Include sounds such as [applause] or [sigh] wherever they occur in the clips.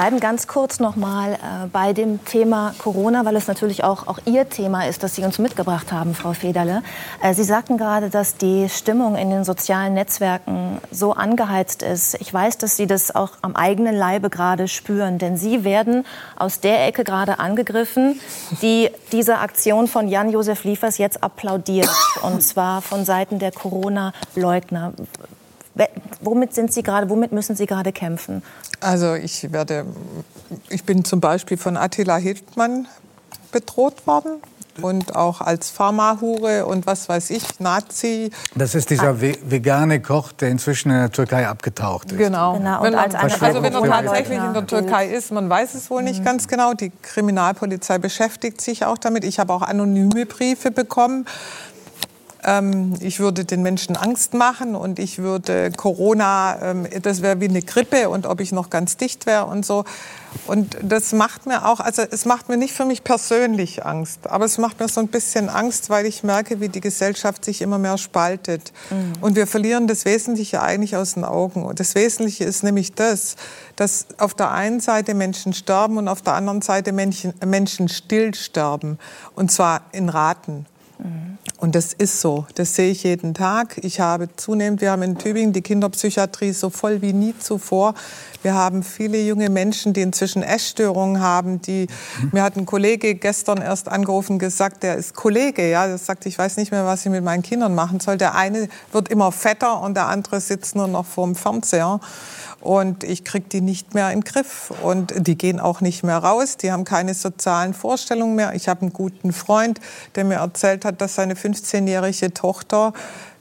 bleiben ganz kurz noch mal äh, bei dem Thema Corona, weil es natürlich auch, auch Ihr Thema ist, das Sie uns mitgebracht haben, Frau Federle. Äh, Sie sagten gerade, dass die Stimmung in den sozialen Netzwerken so angeheizt ist. Ich weiß, dass Sie das auch am eigenen Leibe gerade spüren, denn Sie werden aus der Ecke gerade angegriffen, die diese Aktion von Jan-Josef Liefers jetzt applaudiert, und zwar von Seiten der Corona-Leugner. Womit sind Sie gerade, womit müssen Sie gerade kämpfen? Also ich werde, ich bin zum Beispiel von Attila Hildmann bedroht worden und auch als Pharmahure und was weiß ich, Nazi. Das ist dieser vegane Koch, der inzwischen in der Türkei abgetaucht ist. Genau. genau. Wenn man, also wenn er tatsächlich in der Türkei ist, man weiß es wohl nicht mhm. ganz genau. Die Kriminalpolizei beschäftigt sich auch damit. Ich habe auch anonyme Briefe bekommen ähm, ich würde den Menschen Angst machen und ich würde Corona, ähm, das wäre wie eine Grippe und ob ich noch ganz dicht wäre und so. Und das macht mir auch, also es macht mir nicht für mich persönlich Angst, aber es macht mir so ein bisschen Angst, weil ich merke, wie die Gesellschaft sich immer mehr spaltet. Mhm. Und wir verlieren das Wesentliche eigentlich aus den Augen. Und das Wesentliche ist nämlich das, dass auf der einen Seite Menschen sterben und auf der anderen Seite Menschen, Menschen still sterben. Und zwar in Raten. Und das ist so. Das sehe ich jeden Tag. Ich habe zunehmend, wir haben in Tübingen die Kinderpsychiatrie so voll wie nie zuvor. Wir haben viele junge Menschen, die inzwischen Essstörungen haben. Die, mhm. Mir hat ein Kollege gestern erst angerufen gesagt, der ist Kollege, ja, der sagt, ich weiß nicht mehr, was ich mit meinen Kindern machen soll. Der eine wird immer fetter und der andere sitzt nur noch vorm Fernseher und ich kriege die nicht mehr den Griff. Und die gehen auch nicht mehr raus, die haben keine sozialen Vorstellungen mehr. Ich habe einen guten Freund, der mir erzählt hat, dass seine 15-jährige Tochter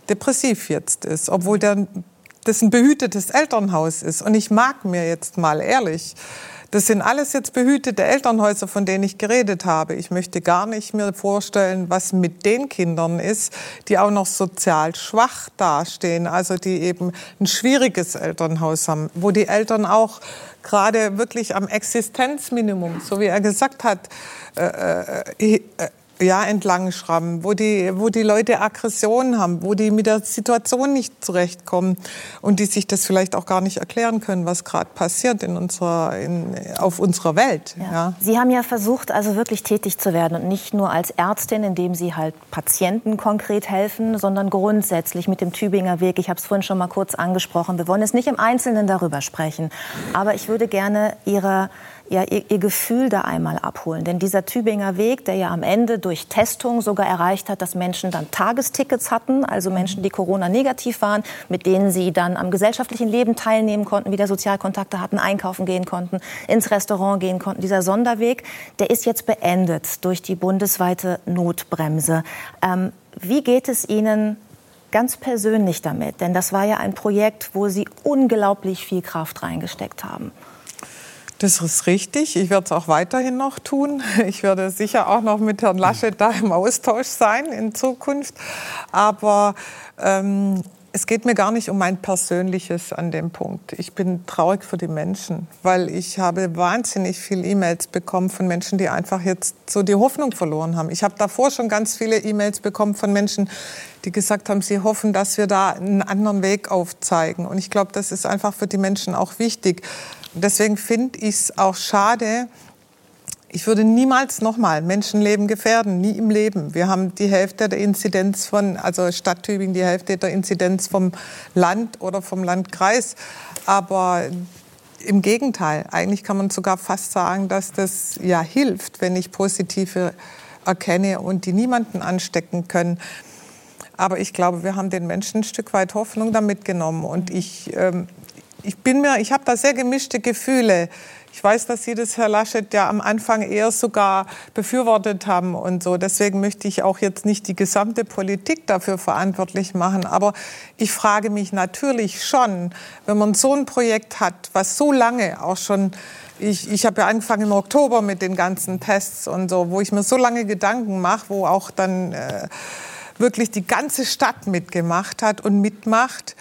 depressiv jetzt ist, obwohl der, das ein behütetes Elternhaus ist. Und ich mag mir jetzt mal ehrlich, das sind alles jetzt behütete Elternhäuser, von denen ich geredet habe. Ich möchte gar nicht mir vorstellen, was mit den Kindern ist, die auch noch sozial schwach dastehen, also die eben ein schwieriges Elternhaus haben, wo die Eltern auch gerade wirklich am Existenzminimum, so wie er gesagt hat, äh, äh, äh ja, entlang schrammen, wo die, wo die Leute Aggressionen haben, wo die mit der Situation nicht zurechtkommen und die sich das vielleicht auch gar nicht erklären können, was gerade passiert in unserer, in, auf unserer Welt. Ja. ja. Sie haben ja versucht, also wirklich tätig zu werden und nicht nur als Ärztin, indem Sie halt Patienten konkret helfen, sondern grundsätzlich mit dem Tübinger Weg. Ich habe es vorhin schon mal kurz angesprochen. Wir wollen jetzt nicht im Einzelnen darüber sprechen, aber ich würde gerne Ihre ja, ihr, ihr, Gefühl da einmal abholen. Denn dieser Tübinger Weg, der ja am Ende durch Testung sogar erreicht hat, dass Menschen dann Tagestickets hatten, also Menschen, die Corona-negativ waren, mit denen sie dann am gesellschaftlichen Leben teilnehmen konnten, wieder Sozialkontakte hatten, einkaufen gehen konnten, ins Restaurant gehen konnten. Dieser Sonderweg, der ist jetzt beendet durch die bundesweite Notbremse. Ähm, wie geht es Ihnen ganz persönlich damit? Denn das war ja ein Projekt, wo Sie unglaublich viel Kraft reingesteckt haben. Das ist richtig. Ich werde es auch weiterhin noch tun. [laughs] Ich werde sicher auch noch mit Herrn Laschet da im Austausch sein in Zukunft. Aber ähm, es geht mir gar nicht um mein Persönliches an dem Punkt. Ich bin traurig für die Menschen, weil ich habe wahnsinnig viele E-Mails bekommen von Menschen, die einfach jetzt so die Hoffnung verloren haben. Ich habe davor schon ganz viele E-Mails bekommen von Menschen, die gesagt haben, sie hoffen, dass wir da einen anderen Weg aufzeigen. Und ich glaube, das ist einfach für die Menschen auch wichtig. Deswegen finde ich es auch schade, ich würde niemals nochmal Menschenleben gefährden, nie im Leben. Wir haben die Hälfte der Inzidenz von, also Stadt Tübingen, die Hälfte der Inzidenz vom Land oder vom Landkreis. Aber im Gegenteil, eigentlich kann man sogar fast sagen, dass das ja hilft, wenn ich positive erkenne und die niemanden anstecken können. Aber ich glaube, wir haben den Menschen ein Stück weit Hoffnung damit genommen. Und ich ähm, ich bin mir, ich habe da sehr gemischte Gefühle. Ich weiß, dass Sie das, Herr Laschet, ja am Anfang eher sogar befürwortet haben und so. Deswegen möchte ich auch jetzt nicht die gesamte Politik dafür verantwortlich machen. Aber ich frage mich natürlich schon, wenn man so ein Projekt hat, was so lange auch schon ich, ich habe ja angefangen im Oktober mit den ganzen Tests und so, wo ich mir so lange Gedanken mache, wo auch dann äh, wirklich die ganze Stadt mitgemacht hat und mitmacht.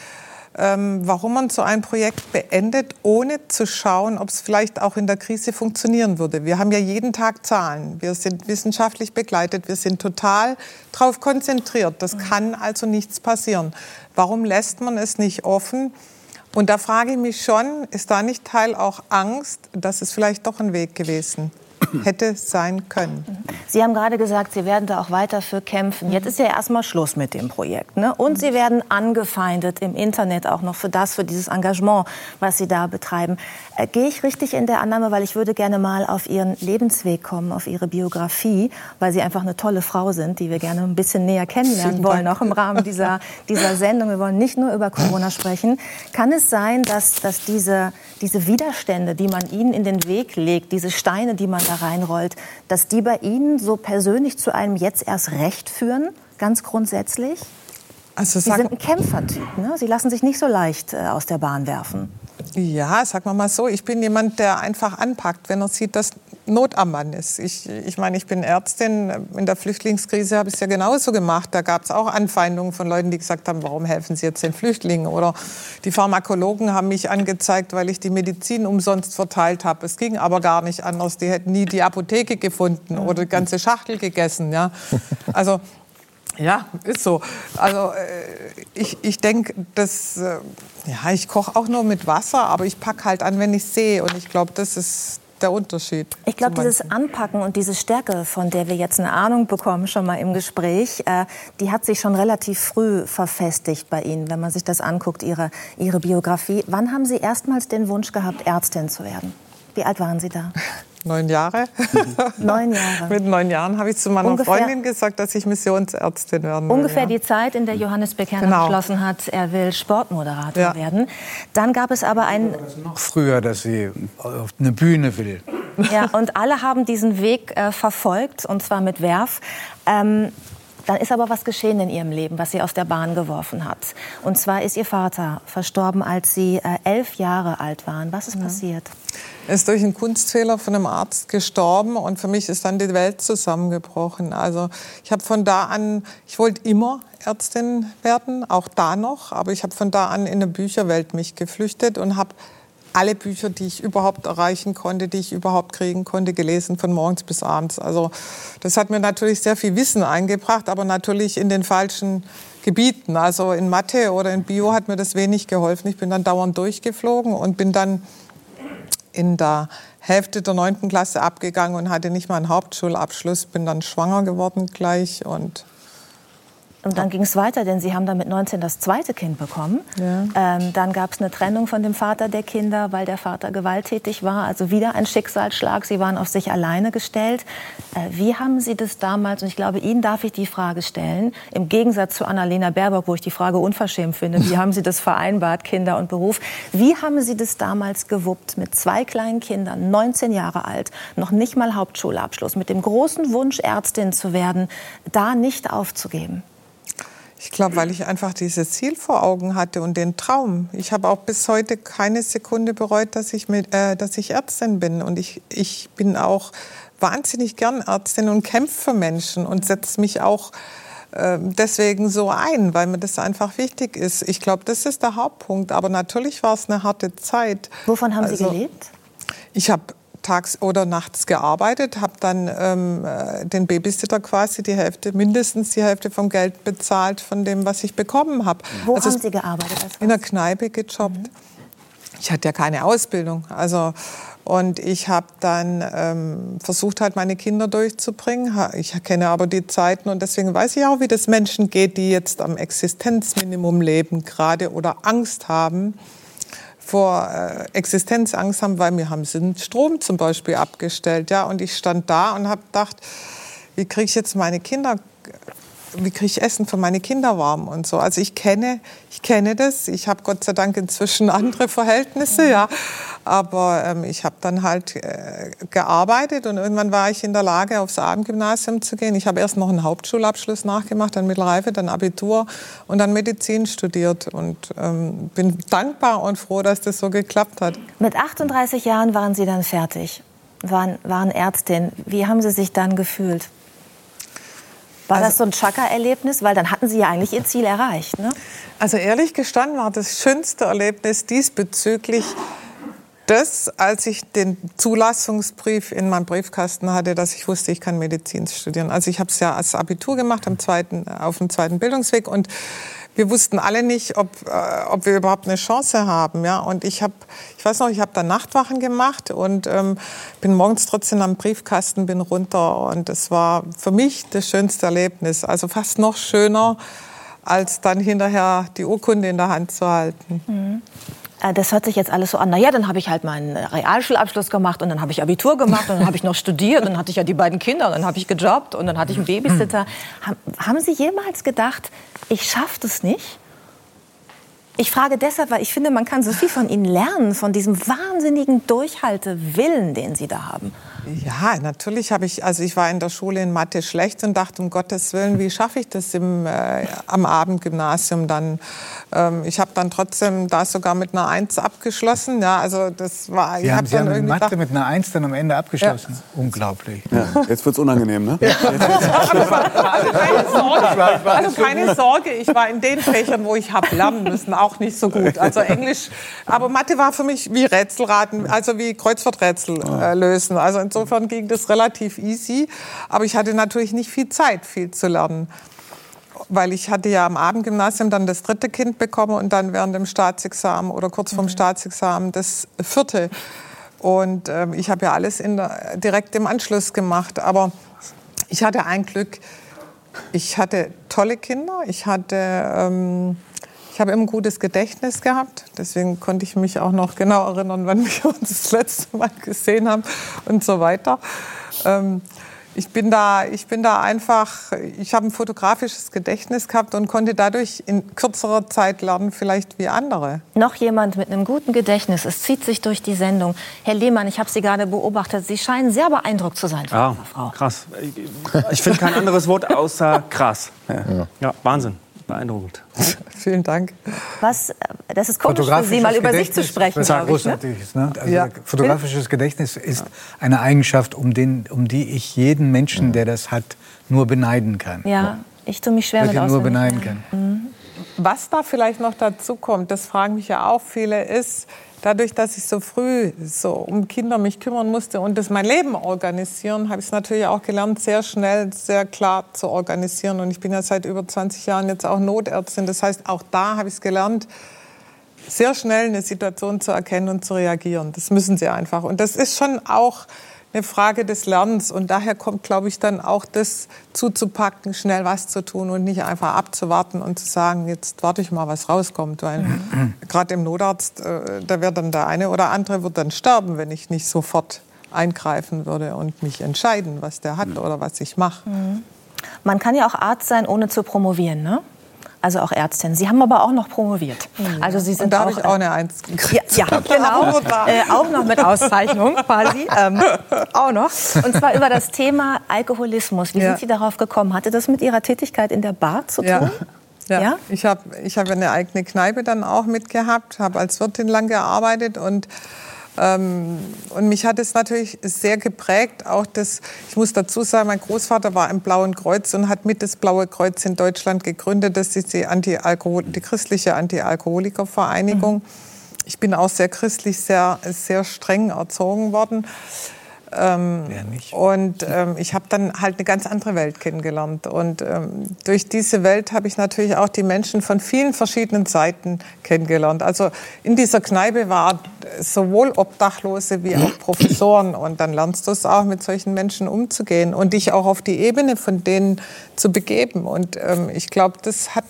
Ähm, warum man so ein Projekt beendet, ohne zu schauen, ob es vielleicht auch in der Krise funktionieren würde. Wir haben ja jeden Tag Zahlen. Wir sind wissenschaftlich begleitet. Wir sind total darauf konzentriert. Das kann also nichts passieren. Warum lässt man es nicht offen? Und da frage ich mich schon, ist da nicht Teil auch Angst, dass es vielleicht doch ein Weg gewesen hätte sein können. Sie haben gerade gesagt, Sie werden da auch weiter für kämpfen. Jetzt ist ja erstmal Schluss mit dem Projekt. Ne? Und Sie werden angefeindet im Internet auch noch für das, für dieses Engagement, was Sie da betreiben. Äh, Gehe ich richtig in der Annahme, weil ich würde gerne mal auf Ihren Lebensweg kommen, auf Ihre Biografie, weil Sie einfach eine tolle Frau sind, die wir gerne ein bisschen näher kennenlernen wollen, auch im Rahmen dieser, dieser Sendung. Wir wollen nicht nur über Corona sprechen. Kann es sein, dass, dass diese, diese Widerstände, die man Ihnen in den Weg legt, diese Steine, die man da reinrollt, dass die bei Ihnen so persönlich zu einem jetzt erst recht führen, ganz grundsätzlich? Also Sie sind ein Kämpfertyp, ne? Sie lassen sich nicht so leicht äh, aus der Bahn werfen. Ja, sagen wir mal so, ich bin jemand, der einfach anpackt, wenn er sieht, dass Not am Mann ist. Ich, ich meine, ich bin Ärztin. In der Flüchtlingskrise habe ich es ja genauso gemacht. Da gab es auch Anfeindungen von Leuten, die gesagt haben, warum helfen Sie jetzt den Flüchtlingen? Oder die Pharmakologen haben mich angezeigt, weil ich die Medizin umsonst verteilt habe. Es ging aber gar nicht anders. Die hätten nie die Apotheke gefunden oder die ganze Schachtel gegessen. Ja? [laughs] Also ja, ist so. Also äh, ich, ich denke, dass äh, ja, ich koche auch nur mit Wasser, aber ich packe halt an, wenn ich sehe. Und ich glaube, das ist der Unterschied. Ich glaube, dieses Anpacken und diese Stärke, von der wir jetzt eine Ahnung bekommen, schon mal im Gespräch, äh, die hat sich schon relativ früh verfestigt bei Ihnen, wenn man sich das anguckt, Ihre, Ihre Biografie. Wann haben Sie erstmals den Wunsch gehabt, Ärztin zu werden? Wie alt waren Sie da? [laughs] Neun Jahre. Neun Jahre. [laughs] Mit neun Jahren habe ich zu meiner ungefähr, Freundin gesagt, dass ich Missionsärztin werden will. Ungefähr ja. die Zeit, in der Johannes Becker genau. beschlossen hat, er will Sportmoderator ja. werden. Dann gab es aber ein... Noch früher, dass sie auf eine Bühne will. Ja, und alle haben diesen Weg äh, verfolgt, und zwar mit Werf. Ähm, dann ist aber was geschehen in ihrem Leben, was sie aus der Bahn geworfen hat. Und zwar ist ihr Vater verstorben, als sie äh, elf Jahre alt waren. Was ist ja. passiert? Er ist durch einen Kunstfehler von einem Arzt gestorben und für mich ist dann die Welt zusammengebrochen. Also ich habe von da an, ich wollte immer Ärztin werden, auch da noch, aber ich habe von da an in eine Bücherwelt mich geflüchtet und habe alle Bücher, die ich überhaupt erreichen konnte, die ich überhaupt kriegen konnte, gelesen, von morgens bis abends. Also das hat mir natürlich sehr viel Wissen eingebracht, aber natürlich in den falschen Gebieten. Also in Mathe oder in Bio hat mir das wenig geholfen. Ich bin dann dauernd durchgeflogen und bin dann in der Hälfte der neunten Klasse abgegangen und hatte nicht mal einen Hauptschulabschluss. Bin dann schwanger geworden gleich und und dann ging es weiter, denn Sie haben dann mit 19 das zweite Kind bekommen. Ja. Ähm, dann gab es eine Trennung von dem Vater der Kinder, weil der Vater gewalttätig war. Also wieder ein Schicksalsschlag. Sie waren auf sich alleine gestellt. Äh, wie haben Sie das damals, und ich glaube, Ihnen darf ich die Frage stellen, im Gegensatz zu Annalena Baerbock, wo ich die Frage unverschämt finde, wie [laughs] haben Sie das vereinbart, Kinder und Beruf? Wie haben Sie das damals gewuppt, mit zwei kleinen Kindern, 19 Jahre alt, noch nicht mal Hauptschulabschluss, mit dem großen Wunsch, Ärztin zu werden, da nicht aufzugeben? Ich glaube, weil ich einfach dieses Ziel vor Augen hatte und den Traum. Ich habe auch bis heute keine Sekunde bereut, dass ich, mit, äh, dass ich Ärztin bin. Und ich, ich bin auch wahnsinnig gern Ärztin und kämpfe für Menschen und setze mich auch äh, deswegen so ein, weil mir das einfach wichtig ist. Ich glaube, das ist der Hauptpunkt. Aber natürlich war es eine harte Zeit. Wovon haben Sie also, gelebt? Ich habe tags oder nachts gearbeitet, habe dann ähm, äh, den Babysitter quasi die Hälfte, mindestens die Hälfte vom Geld bezahlt von dem, was ich bekommen habe. Wo also haben Sie gearbeitet? In der Kneipe gejobbt. Mhm. Ich hatte ja keine Ausbildung, also und ich habe dann ähm, versucht, halt meine Kinder durchzubringen. Ich kenne aber die Zeiten und deswegen weiß ich auch, wie das Menschen geht, die jetzt am Existenzminimum leben gerade oder Angst haben vor äh, Existenzangst haben, weil wir haben den Strom zum Beispiel abgestellt. Ja? Und ich stand da und habe gedacht, wie kriege ich jetzt meine Kinder wie kriege ich Essen für meine Kinder warm und so. Also ich kenne, ich kenne das. Ich habe Gott sei Dank inzwischen [laughs] andere Verhältnisse, ja. Aber ähm, ich habe dann halt äh, gearbeitet und irgendwann war ich in der Lage, aufs Abendgymnasium zu gehen. Ich habe erst noch einen Hauptschulabschluss nachgemacht, dann Mittelreife, dann Abitur und dann Medizin studiert und ähm, bin dankbar und froh, dass das so geklappt hat. Mit 38 Jahren waren Sie dann fertig, waren, waren Ärztin. Wie haben Sie sich dann gefühlt? War also, das so ein Chaka-Erlebnis? Weil dann hatten Sie ja eigentlich Ihr Ziel erreicht. Ne? Also ehrlich gestanden war das schönste Erlebnis diesbezüglich das, als ich den Zulassungsbrief in meinem Briefkasten hatte, dass ich wusste, ich kann Medizin studieren. Also ich habe es ja als Abitur gemacht am zweiten, auf dem zweiten Bildungsweg und wir wussten alle nicht, ob, äh, ob wir überhaupt eine Chance haben. Ja? Und ich habe, ich weiß noch, ich habe da Nachtwachen gemacht und ähm, bin morgens trotzdem am Briefkasten, bin runter. Und das war für mich das schönste Erlebnis. Also fast noch schöner, als dann hinterher die Urkunde in der Hand zu halten. Mhm. Äh, das hört sich jetzt alles so an. Naja, dann habe ich halt meinen Realschulabschluss gemacht und dann habe ich Abitur gemacht und dann habe ich noch studiert und dann hatte ich ja die beiden Kinder und dann habe ich gejobbt und dann hatte ich einen Babysitter. Haben Sie jemals gedacht, ich schaffe das nicht? Ich frage deshalb, weil ich finde, man kann so viel von Ihnen lernen, von diesem wahnsinnigen Durchhaltewillen, den Sie da haben. Ja, natürlich habe ich, also ich war in der Schule in Mathe schlecht und dachte, um Gottes Willen, wie schaffe ich das im, äh, am Abendgymnasium dann? Ähm, ich habe dann trotzdem da sogar mit einer Eins abgeschlossen. Ja, also das war, Sie ich haben, hab Sie dann haben Mathe gedacht, mit einer Eins dann am Ende abgeschlossen. Ja. Unglaublich. Ja, jetzt wird es unangenehm, ne? Ja. [laughs] also, keine Sorge, [laughs] also keine Sorge, ich war in den Fächern, wo ich habe lernen müssen, auch nicht so gut. Also Englisch, aber Mathe war für mich wie Rätselraten, also wie Kreuzworträtsel äh, lösen. Also insofern ging das relativ easy. Aber ich hatte natürlich nicht viel Zeit, viel zu lernen. Weil ich hatte ja am Abendgymnasium dann das dritte Kind bekommen und dann während dem Staatsexamen oder kurz vorm mhm. Staatsexamen das vierte. Und äh, ich habe ja alles in der, direkt im Anschluss gemacht. Aber ich hatte ein Glück. Ich hatte tolle Kinder. Ich hatte ähm, ich habe immer ein gutes Gedächtnis gehabt, deswegen konnte ich mich auch noch genau erinnern, wann wir [laughs] uns das letzte Mal gesehen haben und so weiter. Ähm, ich bin da, ich bin da einfach, ich habe ein fotografisches Gedächtnis gehabt und konnte dadurch in kürzerer Zeit lernen, vielleicht wie andere. Noch jemand mit einem guten Gedächtnis. Es zieht sich durch die Sendung. Herr Lehmann, ich habe Sie gerade beobachtet. Sie scheinen sehr beeindruckt zu sein von ah, Frau. Krass. Ich finde kein anderes Wort außer krass. Ja, ja Wahnsinn beeindruckend. [laughs] Vielen Dank. Was, das ist komisch für Sie, mal über sich zu sprechen. Was großartiges. Ne? Also ja. Fotografisches Gedächtnis ist eine Eigenschaft, um, den, um die ich jeden Menschen, der das hat, nur beneiden kann. Ja, ich tue mich schwer Wirklich mit nur beneiden kann. Mhm. Was da vielleicht noch dazu kommt, das fragen mich ja auch viele, ist, dadurch, dass ich so früh so um Kinder mich kümmern musste und das mein Leben organisieren, habe ich es natürlich auch gelernt, sehr schnell, sehr klar zu organisieren. Und ich bin ja seit über 20 Jahren jetzt auch Notärztin. Das heißt, auch da habe ich es gelernt, sehr schnell eine Situation zu erkennen und zu reagieren. Das müssen sie einfach. Und das ist schon auch eine Frage des Lernens. Und daher kommt, glaube ich, dann auch das zuzupacken, schnell was zu tun und nicht einfach abzuwarten und zu sagen, jetzt warte ich mal, was rauskommt. Weil mhm. [clears throat] gerade im Notarzt, äh, da wird dann der eine oder andere wird dann sterben, wenn ich nicht sofort eingreifen würde und mich entscheiden, was der hat oder was ich mache. Mhm. Man kann ja auch Arzt sein, ohne zu promovieren, ne? also auch Ärztin. Sie haben aber auch noch promoviert. Ja. Also Sie sind Und da habe ich auch eine Eins gekriegt. [laughs] Ja, ja genau. äh, auch noch mit Auszeichnung quasi. Ähm, [laughs] auch noch. Und zwar über das Thema Alkoholismus. Wie ja. sind Sie darauf gekommen? Hatte das mit Ihrer Tätigkeit in der Bar zu tun? Ja. Ja, ja? ich habe ich hab eine eigene Kneipe dann auch mitgehabt, habe als Wirtin lang gearbeitet und ähm, und mich hat es natürlich sehr geprägt. Auch das, ich muss dazu sagen, mein Großvater war im Blauen Kreuz und hat mit das Blaue Kreuz in Deutschland gegründet. Das ist die, Anti die christliche Anti-Alkoholiker-Vereinigung. Mhm. Ich bin auch sehr christlich, sehr, sehr streng erzogen worden. Ähm, und ähm, ich habe dann halt eine ganz andere Welt kennengelernt. Und ähm, durch diese Welt habe ich natürlich auch die Menschen von vielen verschiedenen Seiten kennengelernt. Also in dieser Kneipe war sowohl Obdachlose wie auch Professoren. Und dann lernst du es auch, mit solchen Menschen umzugehen und dich auch auf die Ebene von denen zu begeben. Und ähm, ich glaube, das hat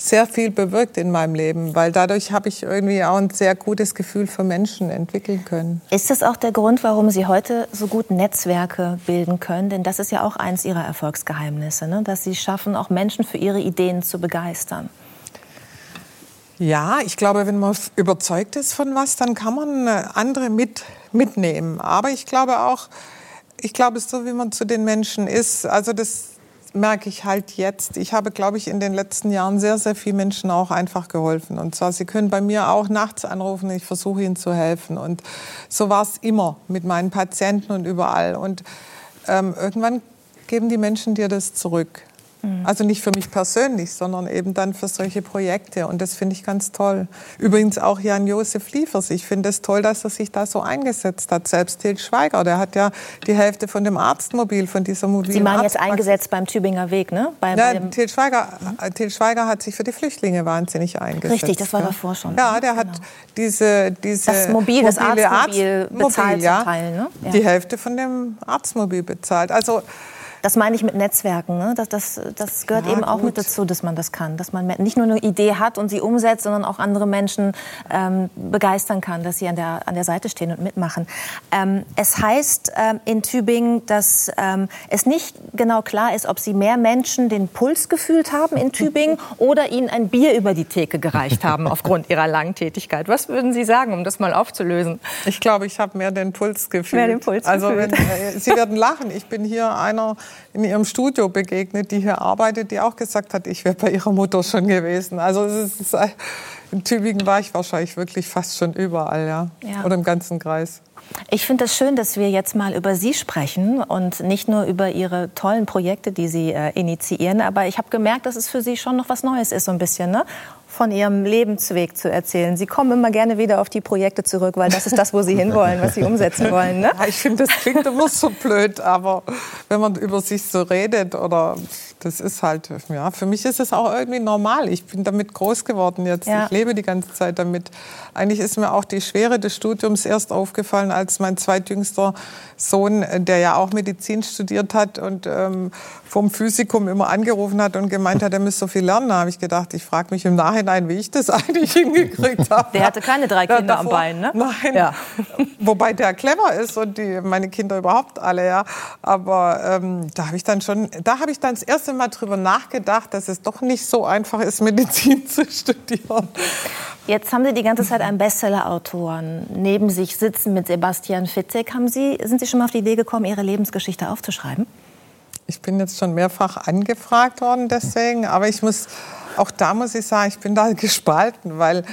sehr viel bewirkt in meinem Leben, weil dadurch habe ich irgendwie auch ein sehr gutes Gefühl für Menschen entwickeln können. Ist das auch der Grund, warum Sie heute so gut Netzwerke bilden können? Denn das ist ja auch eins Ihrer Erfolgsgeheimnisse, ne? dass Sie schaffen, auch Menschen für ihre Ideen zu begeistern. Ja, ich glaube, wenn man überzeugt ist von was, dann kann man äh, andere mit, mitnehmen. Aber ich glaube auch, ich glaube, so wie man zu den Menschen ist, also das merke ich halt jetzt. Ich habe, glaube ich, in den letzten Jahren sehr, sehr vielen Menschen auch einfach geholfen. Und zwar, sie können bei mir auch nachts anrufen, ich versuche ihnen zu helfen. Und so war es immer mit meinen Patienten und überall. Und ähm, irgendwann geben die Menschen dir das zurück. Mhm. Also nicht für mich persönlich, sondern eben dann für solche Projekte. Und das finde ich ganz toll. Übrigens auch Jan-Josef Liefers. Ich finde es toll, dass er sich da so eingesetzt hat. Selbst Til Schweiger, der hat ja die Hälfte von dem Arztmobil, von dieser mobilen Sie waren jetzt eingesetzt beim Tübinger Weg, ne? Bei, ja, bei Til, Schweiger, mhm. Til Schweiger hat sich für die Flüchtlinge wahnsinnig eingesetzt. Richtig, das war ja. davor schon. Ja, der hat genau. diese, diese das Mobil, das Arztmobil bezahlt ja, Teil, ne? ja. Die Hälfte von dem Arztmobil bezahlt. Also das meine ich mit Netzwerken. Ne? Das, das, das gehört ja, eben auch gut. mit dazu, dass man das kann. Dass man nicht nur eine Idee hat und sie umsetzt, sondern auch andere Menschen ähm, begeistern kann, dass sie an der, an der Seite stehen und mitmachen. Ähm, es heißt ähm, in Tübingen, dass ähm, es nicht genau klar ist, ob sie mehr Menschen den Puls gefühlt haben in Tübingen [laughs] oder ihnen ein Bier über die Theke gereicht haben aufgrund ihrer langen Tätigkeit. Was würden Sie sagen, um das mal aufzulösen? Ich glaube, ich habe mehr den Puls gefühlt. Mehr den Puls also, gefühlt. Wenn, äh, Sie werden lachen. Ich bin hier einer in ihrem Studio begegnet, die hier arbeitet, die auch gesagt hat, ich wäre bei ihrer Mutter schon gewesen. Also es ist, in Tübingen war ich wahrscheinlich wirklich fast schon überall, ja, ja. oder im ganzen Kreis. Ich finde es das schön, dass wir jetzt mal über Sie sprechen und nicht nur über Ihre tollen Projekte, die Sie äh, initiieren. Aber ich habe gemerkt, dass es für Sie schon noch was Neues ist, so ein bisschen. Ne? Von Ihrem Lebensweg zu erzählen. Sie kommen immer gerne wieder auf die Projekte zurück, weil das ist das, wo Sie hinwollen, was Sie umsetzen [laughs] wollen. Ne? Ja, ich finde, das klingt immer so blöd, aber wenn man über sich so redet oder das ist halt, ja, für mich ist es auch irgendwie normal. Ich bin damit groß geworden jetzt. Ja. Ich lebe die ganze Zeit damit. Eigentlich ist mir auch die Schwere des Studiums erst aufgefallen, als mein zweitjüngster Sohn, der ja auch Medizin studiert hat und ähm, vom Physikum immer angerufen hat und gemeint hat, er müsse so viel lernen. Da habe ich gedacht, ich frage mich im Nachhinein, wie ich das [laughs] eigentlich hingekriegt habe. Der hatte keine drei Kinder davor, am Bein, ne? Nein. Ja. [laughs] Wobei der clever ist und die, meine Kinder überhaupt alle, ja. Aber ähm, da habe ich dann schon, da habe ich dann das erste Mal drüber nachgedacht, dass es doch nicht so einfach ist, [laughs] Medizin zu studieren. Jetzt haben Sie die ganze Zeit einen Bestseller-Autoren neben sich sitzen mit Sebastian Fitzek. Haben Sie, sind Sie schon mal auf die Idee gekommen, Ihre Lebensgeschichte aufzuschreiben? Ich bin jetzt schon mehrfach angefragt worden deswegen, aber ich muss, auch da muss ich sagen, ich bin da [laughs] gespalten, weil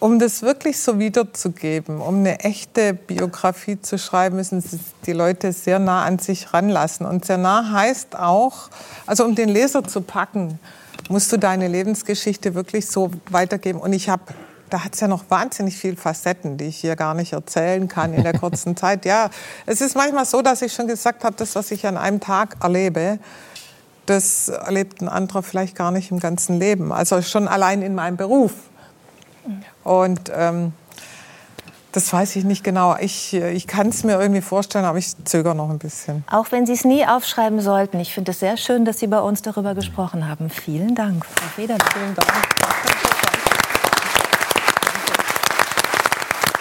um das wirklich so wiederzugeben, um eine echte Biografie zu schreiben, müssen die Leute sehr nah an sich ranlassen. Und sehr nah heißt auch, also um den Leser zu packen, musst du deine Lebensgeschichte wirklich so weitergeben. Und ich habe da hat es ja noch wahnsinnig viele Facetten, die ich hier gar nicht erzählen kann in der kurzen [laughs] Zeit. Ja, es ist manchmal so, dass ich schon gesagt habe, das, was ich an einem Tag erlebe, das erlebt ein anderer vielleicht gar nicht im ganzen Leben. Also schon allein in meinem Beruf. Und ähm, das weiß ich nicht genau. Ich, ich kann es mir irgendwie vorstellen, aber ich zögere noch ein bisschen. Auch wenn Sie es nie aufschreiben sollten. Ich finde es sehr schön, dass Sie bei uns darüber gesprochen haben. Vielen Dank, Frau Feder. Vielen Dank.